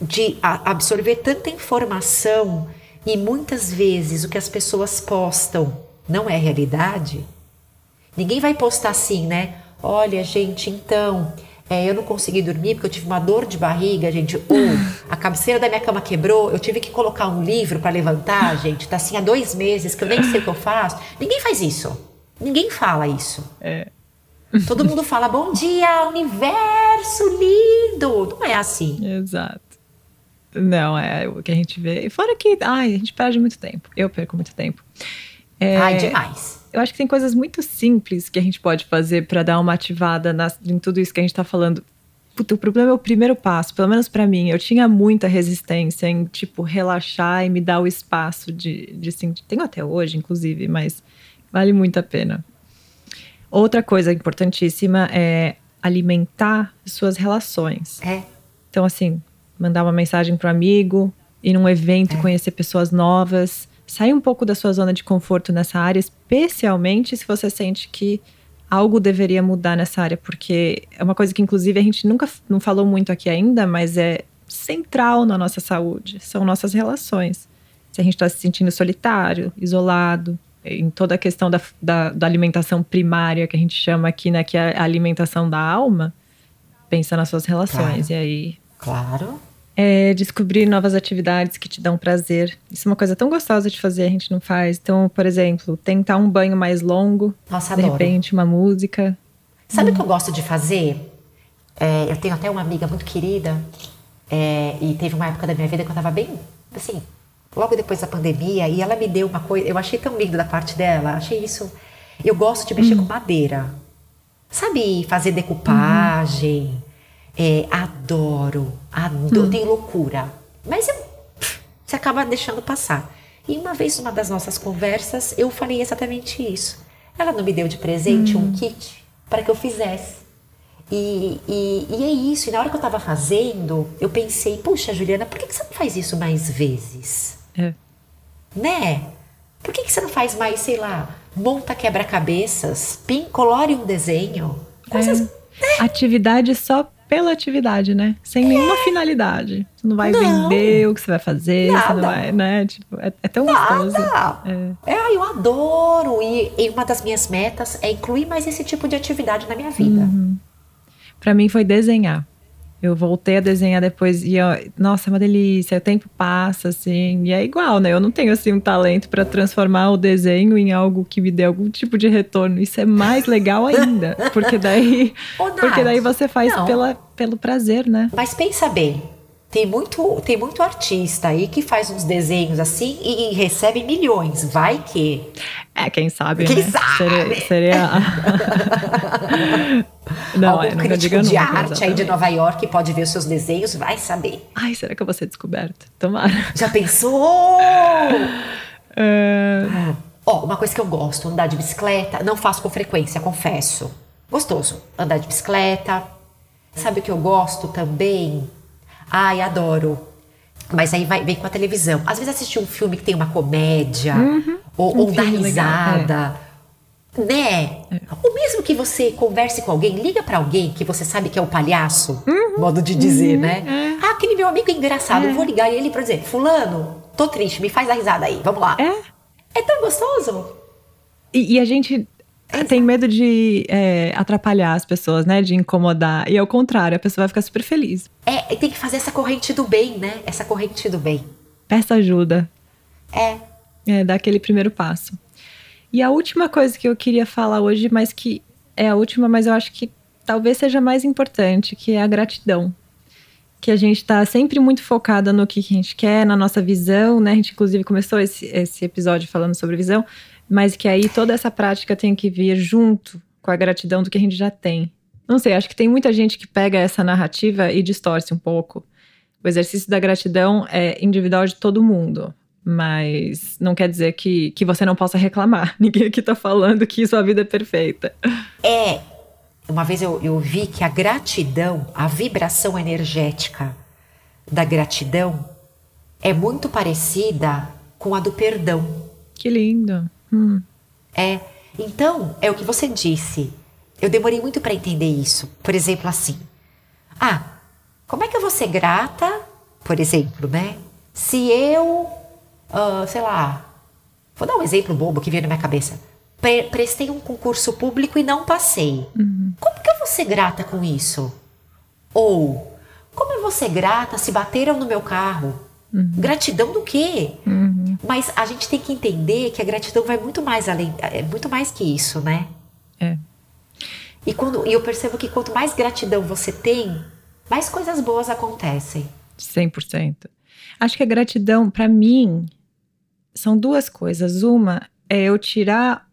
de absorver tanta informação e muitas vezes o que as pessoas postam não é realidade. Ninguém vai postar assim, né? Olha, gente, então, é, eu não consegui dormir porque eu tive uma dor de barriga, gente. Ou a cabeceira da minha cama quebrou, eu tive que colocar um livro para levantar, gente. Tá assim há dois meses que eu nem sei o que eu faço. Ninguém faz isso. Ninguém fala isso. É. Todo mundo fala bom dia, universo lindo. Não é assim. Exato. Não, é o que a gente vê. E fora que, ai, a gente perde muito tempo. Eu perco muito tempo. É, ai, demais eu acho que tem coisas muito simples que a gente pode fazer para dar uma ativada nas, em tudo isso que a gente está falando. Puta, o problema é o primeiro passo, pelo menos para mim. Eu tinha muita resistência em, tipo, relaxar e me dar o espaço de, de sentir. Tenho até hoje, inclusive, mas vale muito a pena. Outra coisa importantíssima é alimentar suas relações. É. Então, assim, mandar uma mensagem para um amigo, ir num evento, é. conhecer pessoas novas Sai um pouco da sua zona de conforto nessa área, especialmente se você sente que algo deveria mudar nessa área, porque é uma coisa que, inclusive, a gente nunca não falou muito aqui ainda, mas é central na nossa saúde são nossas relações. Se a gente está se sentindo solitário, isolado, em toda a questão da, da, da, alimentação primária, que a gente chama aqui, né, que é a alimentação da alma, pensa nas suas relações. Claro. E aí. Claro é descobrir novas atividades que te dão prazer. Isso é uma coisa tão gostosa de fazer, a gente não faz. Então, por exemplo, tentar um banho mais longo. Nossa, de adoro. repente, uma música. Sabe o hum. que eu gosto de fazer? É, eu tenho até uma amiga muito querida, é, e teve uma época da minha vida que eu tava bem, assim, logo depois da pandemia, e ela me deu uma coisa, eu achei tão lindo da parte dela, achei isso. Eu gosto de mexer hum. com madeira. Sabe, fazer decupagem. É, adoro, adoro, hum. tem loucura. Mas eu, você acaba deixando passar. E uma vez, numa das nossas conversas, eu falei exatamente isso. Ela não me deu de presente hum. um kit para que eu fizesse. E, e, e, é isso. E na hora que eu estava fazendo, eu pensei, puxa, Juliana, por que, que você não faz isso mais vezes? É. Né? Por que, que você não faz mais, sei lá, monta quebra-cabeças, colore um desenho? Coisas. É. Né? Atividade só pela atividade, né? Sem é. nenhuma finalidade. Você não vai não. vender o que você vai fazer, Nada. você não vai, né? Tipo, é, é tão Nada. gostoso. É. é, eu adoro. E, e, uma das minhas metas é incluir mais esse tipo de atividade na minha vida. Uhum para mim foi desenhar. Eu voltei a desenhar depois e, ó, nossa, é uma delícia. O tempo passa, assim, e é igual, né? Eu não tenho, assim, um talento para transformar o desenho em algo que me dê algum tipo de retorno. Isso é mais legal ainda, porque daí, porque daí você faz pela, pelo prazer, né? Mas pensa bem, tem muito, tem muito artista aí que faz uns desenhos assim e, e recebe milhões. Vai que. É, quem sabe. Quem né? sabe? Seria. seria... Não, Algum é, crítico diga de nunca, arte exatamente. aí de Nova York pode ver os seus desenhos, vai saber. Ai, será que eu vou ser descoberta? Tomara. Já pensou? é... Ó, uma coisa que eu gosto, andar de bicicleta. Não faço com frequência, confesso. Gostoso, andar de bicicleta. Sabe o que eu gosto também? Ai, adoro. Mas aí vai, vem com a televisão. Às vezes assistir um filme que tem uma comédia, uhum. ou, um ou dar risada. É. Né? É. Ou mesmo que você converse com alguém, liga para alguém que você sabe que é o palhaço, uhum. modo de dizer, uhum. né? É. Ah, aquele meu amigo é engraçado, eu vou ligar ele para dizer: Fulano, tô triste, me faz a risada aí, vamos lá. É, é tão gostoso. E, e a gente tem medo de é, atrapalhar as pessoas, né? De incomodar. E ao contrário, a pessoa vai ficar super feliz. É, tem que fazer essa corrente do bem, né? Essa corrente do bem. Peça ajuda. É. É, dar aquele primeiro passo. E a última coisa que eu queria falar hoje, mas que é a última, mas eu acho que talvez seja mais importante, que é a gratidão. Que a gente está sempre muito focada no que a gente quer, na nossa visão, né? A gente, inclusive, começou esse, esse episódio falando sobre visão mas que aí toda essa prática tem que vir junto com a gratidão do que a gente já tem. Não sei, acho que tem muita gente que pega essa narrativa e distorce um pouco. O exercício da gratidão é individual de todo mundo, mas não quer dizer que, que você não possa reclamar. Ninguém aqui tá falando que sua vida é perfeita. É. Uma vez eu, eu vi que a gratidão, a vibração energética da gratidão é muito parecida com a do perdão. Que lindo. Hum. É. Então, é o que você disse. Eu demorei muito para entender isso. Por exemplo, assim. Ah, como é que eu vou ser grata, por exemplo, né? Se eu, uh, sei lá, vou dar um exemplo bobo que veio na minha cabeça. Pre prestei um concurso público e não passei. Uhum. Como que eu vou ser grata com isso? Ou, como eu vou ser grata se bateram no meu carro? Uhum. Gratidão do quê? Uhum. Mas a gente tem que entender que a gratidão vai muito mais além, é muito mais que isso, né? É. E, quando, e eu percebo que quanto mais gratidão você tem, mais coisas boas acontecem. 100%. Acho que a gratidão, para mim, são duas coisas. Uma é eu tirar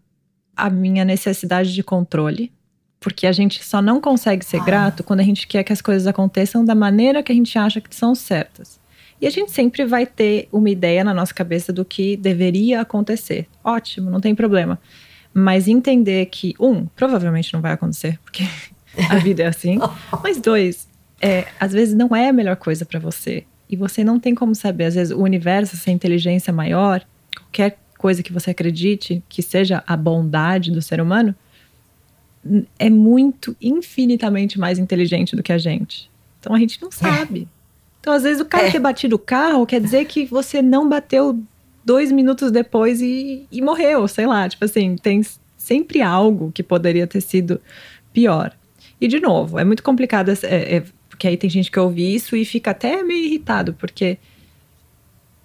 a minha necessidade de controle, porque a gente só não consegue ser ah. grato quando a gente quer que as coisas aconteçam da maneira que a gente acha que são certas. E a gente sempre vai ter uma ideia na nossa cabeça do que deveria acontecer. Ótimo, não tem problema. Mas entender que, um, provavelmente não vai acontecer, porque a vida é assim. Mas dois, é, às vezes não é a melhor coisa para você. E você não tem como saber. Às vezes o universo, essa inteligência maior, qualquer coisa que você acredite que seja a bondade do ser humano, é muito infinitamente mais inteligente do que a gente. Então a gente não sabe. Então, às vezes, o cara é. ter batido o carro quer dizer que você não bateu dois minutos depois e, e morreu, sei lá. Tipo assim, tem sempre algo que poderia ter sido pior. E, de novo, é muito complicado, é, é, porque aí tem gente que ouve isso e fica até meio irritado, porque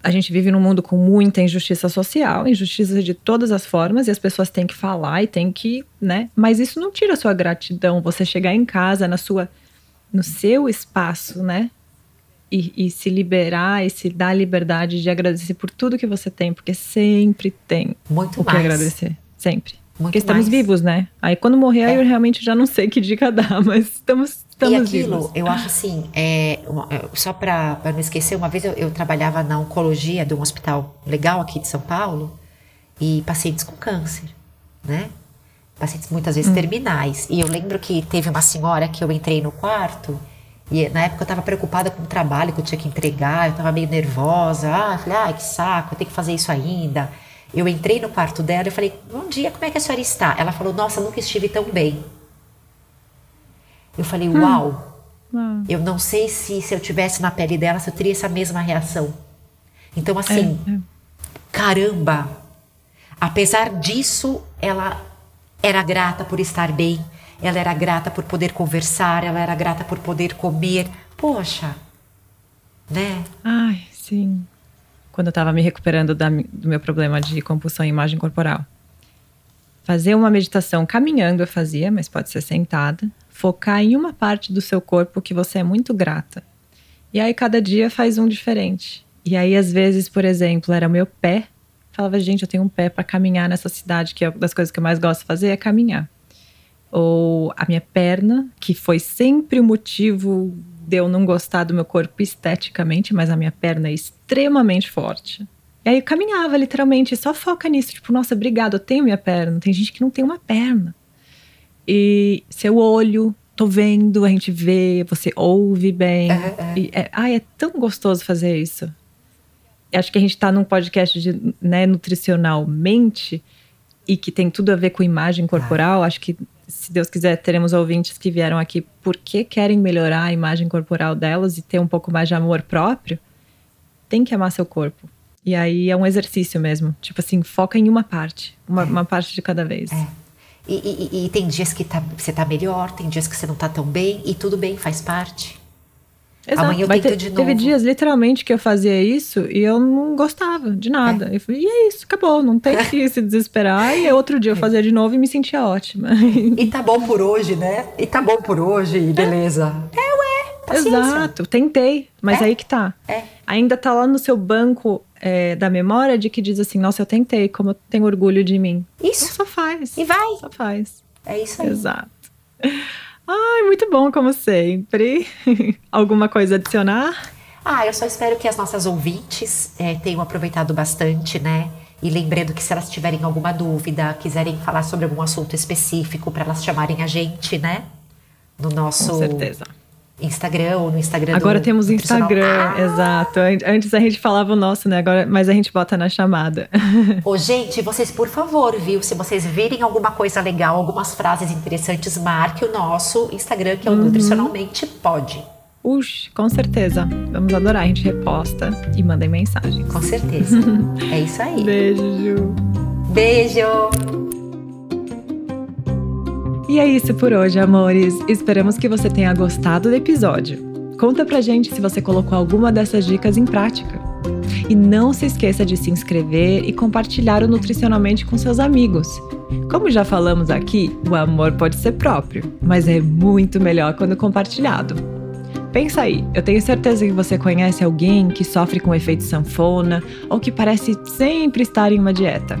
a gente vive num mundo com muita injustiça social, injustiça de todas as formas, e as pessoas têm que falar e têm que, né? Mas isso não tira a sua gratidão, você chegar em casa, na sua, no seu espaço, né? E, e, se liberar e se dar liberdade de agradecer por tudo que você tem, porque sempre tem Muito o mais. que agradecer. Sempre. Muito Porque estamos mais. vivos, né? Aí quando morrer, é. eu realmente já não sei que dica dar, mas estamos, estamos e aquilo, vivos. eu acho assim, é, só para não esquecer, uma vez eu, eu trabalhava na oncologia de um hospital legal aqui de São Paulo e pacientes com câncer, né? Pacientes muitas vezes hum. terminais. E eu lembro que teve uma senhora que eu entrei no quarto e na época eu estava preocupada com o trabalho que eu tinha que entregar, eu estava meio nervosa. Ah, falei, ah, que saco, eu tenho que fazer isso ainda. Eu entrei no quarto dela e falei: Bom dia, como é que a senhora está? Ela falou: Nossa, nunca estive tão bem. Eu falei: hum. Uau! Hum. Eu não sei se, se eu tivesse na pele dela, se eu teria essa mesma reação. Então, assim, é, é. caramba! Apesar disso, ela era grata por estar bem, ela era grata por poder conversar, ela era grata por poder comer. Poxa, né? Ai, sim quando eu estava me recuperando da, do meu problema de compulsão em imagem corporal. Fazer uma meditação caminhando eu fazia, mas pode ser sentada. Focar em uma parte do seu corpo que você é muito grata. E aí cada dia faz um diferente. E aí às vezes, por exemplo, era meu pé. Falava, gente, eu tenho um pé para caminhar nessa cidade, que é uma das coisas que eu mais gosto de fazer é caminhar. Ou a minha perna, que foi sempre o motivo de eu não gostar do meu corpo esteticamente, mas a minha perna é extremamente forte. E aí eu caminhava literalmente, só foca nisso, tipo, nossa, obrigado, eu tenho minha perna. Tem gente que não tem uma perna. E seu olho, tô vendo, a gente vê, você ouve bem. É, é. E é, ai, é tão gostoso fazer isso. Acho que a gente tá num podcast de, né, nutricionalmente e que tem tudo a ver com imagem corporal. Acho que se Deus quiser, teremos ouvintes que vieram aqui porque querem melhorar a imagem corporal delas e ter um pouco mais de amor próprio, tem que amar seu corpo. E aí é um exercício mesmo. Tipo assim, foca em uma parte, uma, é. uma parte de cada vez. É. E, e, e, tem dias que tá, você tá melhor, tem dias que você não tá tão bem, e tudo bem, faz parte. Exato. Amanhã eu tento te, de novo. Teve dias, literalmente, que eu fazia isso e eu não gostava de nada. É. Eu falei, e é isso, acabou, não tem que se desesperar. E outro dia eu fazia de novo e me sentia ótima. E tá bom por hoje, né? E tá bom por hoje, beleza. É, é ué, paciência. Exato, tentei, mas é. aí que tá. É. Ainda tá lá no seu banco é, da memória de que diz assim, nossa, eu tentei, como eu tenho orgulho de mim. Isso. Então, só faz. E vai. Só faz. É isso aí. Exato. Ai, muito bom, como sempre. Alguma coisa a adicionar? Ah, eu só espero que as nossas ouvintes é, tenham aproveitado bastante, né? E lembrando que se elas tiverem alguma dúvida, quiserem falar sobre algum assunto específico, para elas chamarem a gente, né? No nosso. Com certeza Instagram ou no Instagram Agora do, temos Instagram, ah! exato. Antes a gente falava o nosso, né? Agora, mas a gente bota na chamada. Ô, gente, vocês, por favor, viu? Se vocês virem alguma coisa legal, algumas frases interessantes, marque o nosso Instagram, que é o uhum. Nutricionalmente Pode. Ux, com certeza. Vamos adorar. A gente reposta e manda mensagens. Com certeza. é isso aí. Beijo, Ju. Beijo. E é isso por hoje, amores. Esperamos que você tenha gostado do episódio. Conta pra gente se você colocou alguma dessas dicas em prática. E não se esqueça de se inscrever e compartilhar o Nutricionalmente com seus amigos. Como já falamos aqui, o amor pode ser próprio, mas é muito melhor quando compartilhado. Pensa aí, eu tenho certeza que você conhece alguém que sofre com efeito sanfona ou que parece sempre estar em uma dieta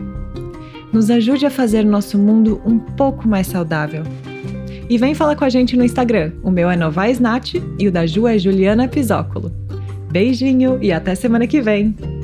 nos ajude a fazer nosso mundo um pouco mais saudável. E vem falar com a gente no Instagram. O meu é Novaes Nath e o da Ju é Juliana Pisóculo. Beijinho e até semana que vem!